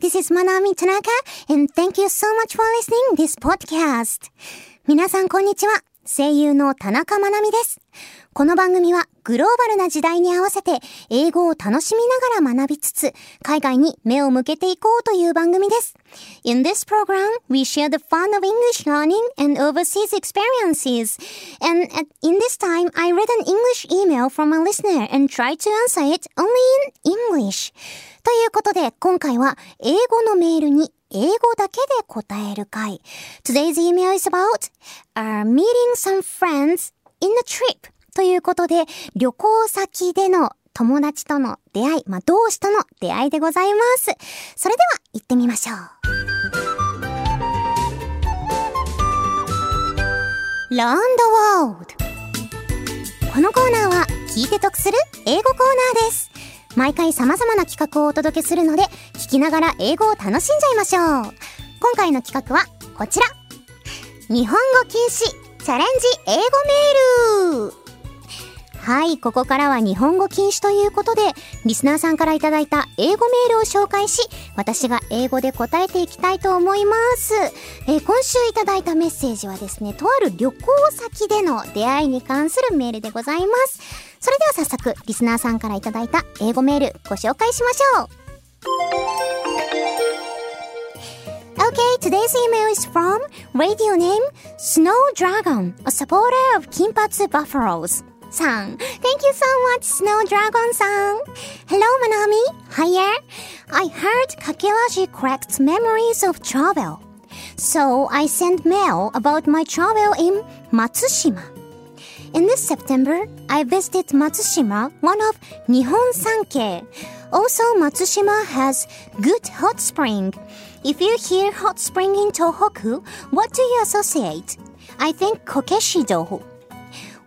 This is Manami Tanaka and thank you so much for listening this podcast. 皆さんこんにちは。声優の田中まなみです。この番組はグローバルな時代に合わせて英語を楽しみながら学びつつ海外に目を向けていこうという番組です。In this program, we share the fun of English learning and overseas experiences. And in this time, I read an English email from a listener and tried to answer it only in English. ということで今回は英語のメールに英語だけで答える回。Today's email is about、uh, meeting some friends in a trip. ということで、旅行先での友達との出会い、まあ、同志との出会いでございます。それでは行ってみましょう。ランドワールドこのコーナーは聞いて得する英語コーナーです。毎回様々な企画をお届けするので、聞きながら英語を楽しんじゃいましょう。今回の企画はこちら。日本語禁止チャレンジ英語メールはい、ここからは日本語禁止ということで、リスナーさんからいただいた英語メールを紹介し、私が英語で答えていきたいと思います。えー、今週いただいたメッセージはですね、とある旅行先での出会いに関するメールでございます。それでは早速、リスナーさんからいただいた英語メールご紹介しましょう。Okay, today's email is from radio name Snow Dragon, a supporter of Kinpatsu Buffaloes. さん。Thank you so much, Snow Dragon さん。Hello, Manami. Hiya. I heard Kakelashi corrects memories of travel. So I sent mail about my travel in Matsushima. In this September, I visited Matsushima, one of Nihon Sankei. Also, Matsushima has good hot spring. If you hear hot spring in Tohoku, what do you associate? I think Kokeshido.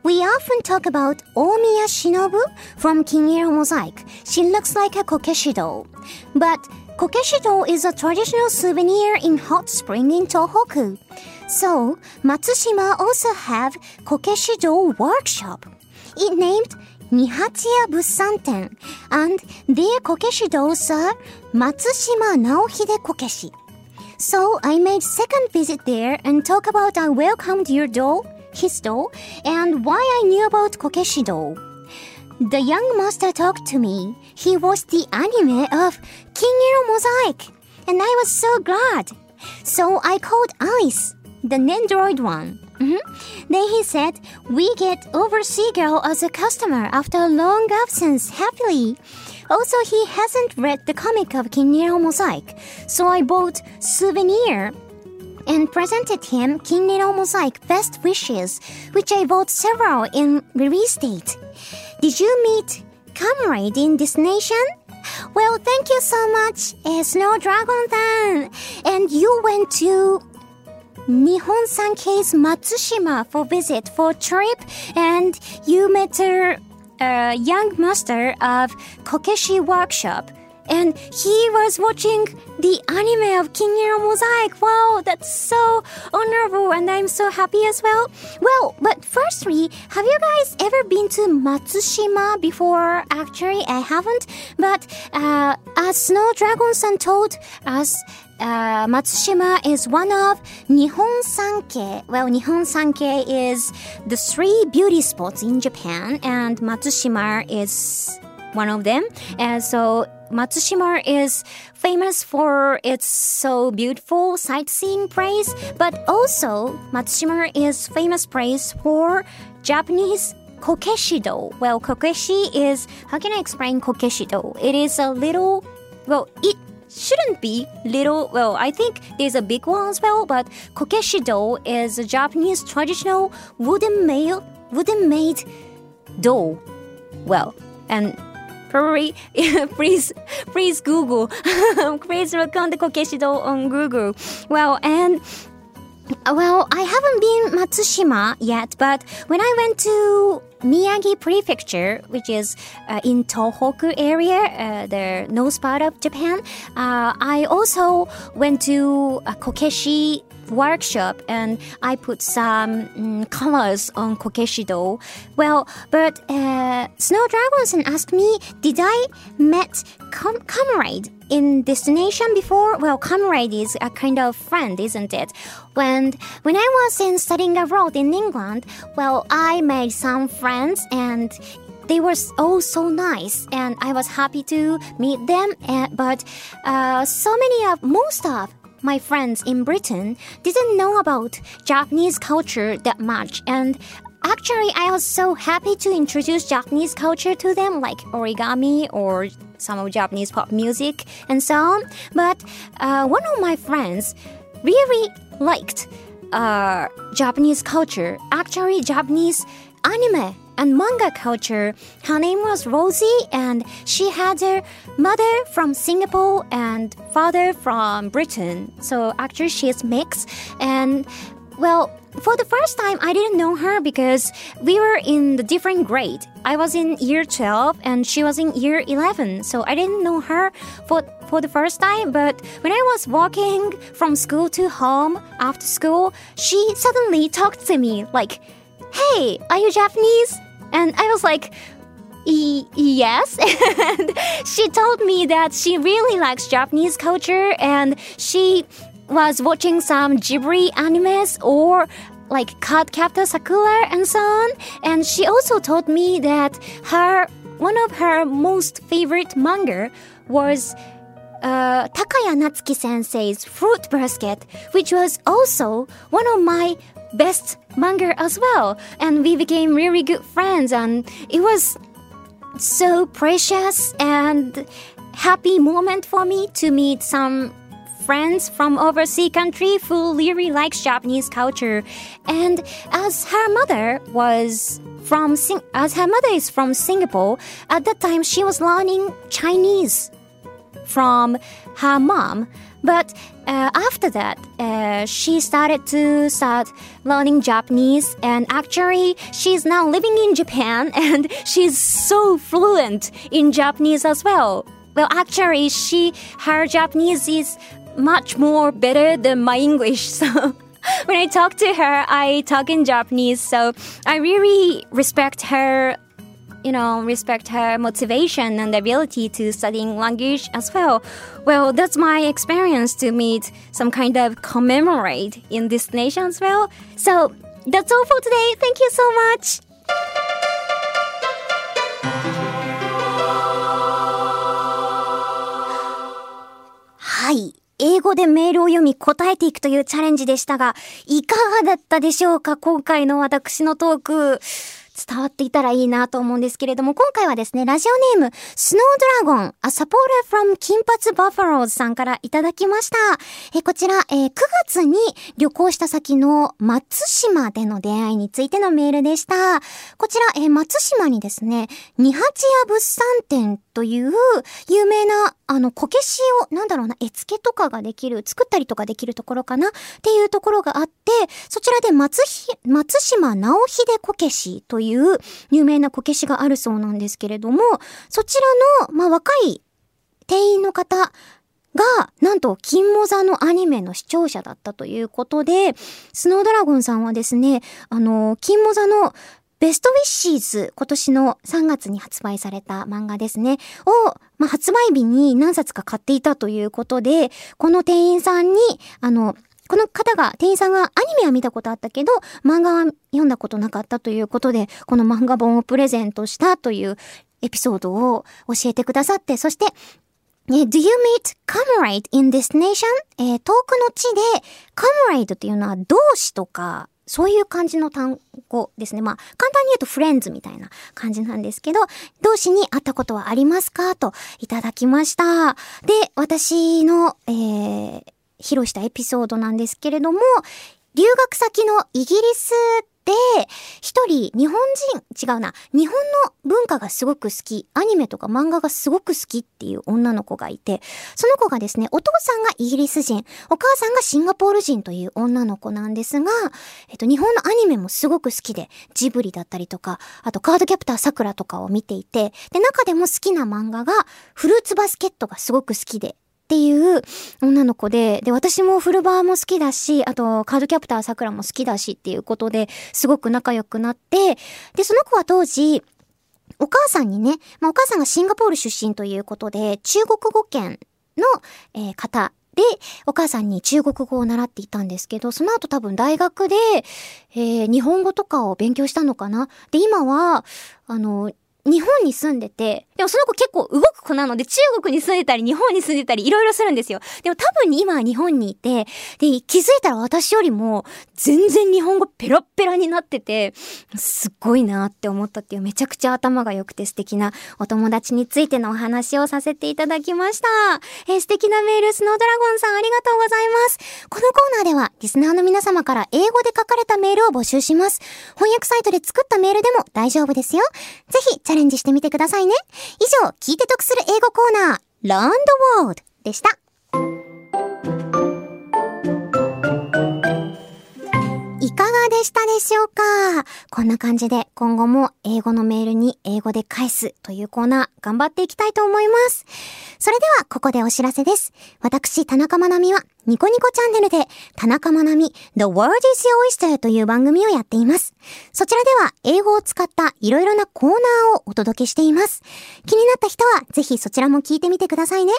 We often talk about Omiya Shinobu from Kiniro Mosaic. She looks like a kokeshi doll. But kokeshi doll is a traditional souvenir in hot spring in Tohoku. So, Matsushima also have kokeshi doll workshop. It named Nihachiya Bussanten, and their kokeshi dolls are Matsushima Naohide Kokeshi. So I made second visit there and talk about I welcomed your doll his doll, and why I knew about Kokeshi doll. The young master talked to me. He watched the anime of Kiniro Mosaic, and I was so glad. So I called Alice, the Nendroid one. Mm-hmm. Then he said, We get Oversea Girl as a customer after a long absence happily. Also, he hasn't read the comic of Kiniro Mosaic, so I bought souvenir and presented him Kiniro Mosaic Best Wishes, which I bought several in release date. Did you meet comrade in this nation? Well, thank you so much, uh, Snow Dragon Fan. And you went to Nihon Sankei's Matsushima for visit for trip, and you met a, a young master of Kokeshi Workshop and he was watching the anime of Kiniro Mosaic. Wow, that's so honorable, and I'm so happy as well. Well, but firstly, have you guys ever been to Matsushima before? Actually, I haven't, but uh, as Snow Dragon San told us, uh, Matsushima is one of Nihon Sankei. Well, Nihon Sankei is the three beauty spots in Japan, and Matsushima is one of them. And so Matsushima is famous for its so beautiful sightseeing place, but also Matsushima is famous place for Japanese kokeshido. Well, kokeshi is how can I explain kokeshido? It is a little well, it shouldn't be little. Well, I think there's a big one as well, but kokeshido is a Japanese traditional wooden made wooden made doll. Well, and probably please please Google please look on the Kokeshi doll on Google well and Well, I haven't been Matsushima yet, but when I went to Miyagi Prefecture, which is uh, in Tohoku area, uh, the north part of Japan, uh, I also went to a Kokeshi workshop and I put some mm, colors on Kokeshi doll. Well, but uh, Snow Dragonson asked me, did I met com- comrade in destination before? Well, comrade is a kind of friend, isn't it? When when I was in studying abroad in England, well, I made some friends and they were all so nice and I was happy to meet them. And, but uh, so many of most of my friends in Britain didn't know about Japanese culture that much and actually I was so happy to introduce Japanese culture to them like origami or some of Japanese pop music and so on. But uh, one of my friends really liked uh, Japanese culture, actually Japanese anime and manga culture. Her name was Rosie, and she had her mother from Singapore and father from Britain. So actually, she is mixed. And well, for the first time, I didn't know her because we were in the different grade. I was in year 12 and she was in year 11. So I didn't know her for, for the first time. But when I was walking from school to home after school, she suddenly talked to me like, Hey, are you Japanese? And I was like, E- yes. and she told me that she really likes Japanese culture and she was watching some Ghibli animes or like Cardcaptor Sakura and so on. And she also told me that her one of her most favorite manga was uh, Takaya Natsuki sensei's Fruit Basket, which was also one of my best manga as well. And we became really good friends, and it was so precious and happy moment for me to meet some friends from overseas country who really likes Japanese culture. And as her mother was from Sing- as her mother is from Singapore, at that time she was learning Chinese from her mom. But uh, after that, uh, she started to start learning Japanese, and actually, she's now living in Japan, and she's so fluent in Japanese as well. Well, actually, she her Japanese is much more better than my English, so. when I talk to her, I talk in Japanese, so I really respect her you know, respect her motivation and ability to studying language as well. Well, that's my experience to meet some kind of commemorate in this nation as well. So that's all for today. Thank you so much. はい。英語でメールを読み答えていくというチャレンジでしたが、いかがだったでしょうか今回の私のトーク。伝わっていたらいいなと思うんですけれども、今回はですね、ラジオネーム、スノードラゴン、a supporter from 金髪バファローズさんからいただきました。えこちら、えー、9月に旅行した先の松島での出会いについてのメールでした。こちら、えー、松島にですね、二八屋物産展という有名な、あの、こけしを、なんだろうな、絵付けとかができる、作ったりとかできるところかなっていうところがあって、そちらで松ひ、松島直秀こけしという有名なこけしがあるそうなんですけれども、そちらの、まあ、若い店員の方が、なんと、金モザのアニメの視聴者だったということで、スノードラゴンさんはですね、あの、金モザのベストウィッシーズ、今年の3月に発売された漫画ですね、を、まあ、発売日に何冊か買っていたということで、この店員さんに、あの、この方が、店員さんがアニメは見たことあったけど、漫画は読んだことなかったということで、この漫画本をプレゼントしたというエピソードを教えてくださって、そして、ね、Do you meet comrade in destination? えー、遠くの地で、comrade っていうのは同志とか、そういう感じの単語ですね。まあ、簡単に言うとフレンズみたいな感じなんですけど、同士に会ったことはありますか？といただきました。で、私の、えー、披露したエピソードなんですけれども、留学先のイギリスで、一人、日本人、違うな、日本の文化がすごく好き、アニメとか漫画がすごく好きっていう女の子がいて、その子がですね、お父さんがイギリス人、お母さんがシンガポール人という女の子なんですが、えっと、日本のアニメもすごく好きで、ジブリだったりとか、あとカードキャプターさくらとかを見ていて、で、中でも好きな漫画が、フルーツバスケットがすごく好きで、っていう女の子で、で、私もフルバーも好きだし、あと、カードキャプターさくらも好きだしっていうことで、すごく仲良くなって、で、その子は当時、お母さんにね、まあ、お母さんがシンガポール出身ということで、中国語圏の、えー、方で、お母さんに中国語を習っていたんですけど、その後多分大学で、えー、日本語とかを勉強したのかな？で、今は、あの、日本に住んでて、でもその子結構動く子なので、中国に住んでたり、日本に住んでたり、いろいろするんですよ。でも多分今は日本にいて、で、気づいたら私よりも、全然日本語ペラペラになってて、すっごいなって思ったっていう、めちゃくちゃ頭が良くて素敵なお友達についてのお話をさせていただきました。えー、素敵なメール、スノードラゴンさんありがとうございます。このコーナーでは、リスナーの皆様から英語で書かれたメールを募集します。翻訳サイトで作ったメールでも大丈夫ですよ。ぜひ、チャレンジしてみてくださいね。以上、聞いて得する英語コーナー、Learn the World でした。いかがでしたでしょうか？こんな感じで今後も英語のメールに英語で返すというコーナー頑張っていきたいと思います。それではここでお知らせです。私、田中まなみはニコニコチャンネルで田中まなみ The World is Your Oyster という番組をやっています。そちらでは英語を使ったいろいろなコーナーをお届けしています。気になった人はぜひそちらも聞いてみてくださいね。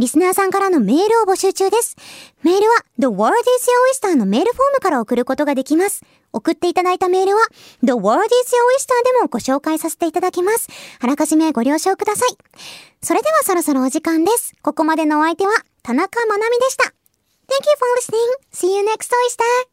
リスナーさんからのメールを募集中です。メールは The World is Your Oyster のメールフォームから送ることができます。送っていただいたメールは The World is Your Oyster でもご紹介させていただきます。あらかじめご了承ください。それではそろそろお時間です。ここまでのお相手は田中まなみでした。Thank you for listening. See you next Oyster.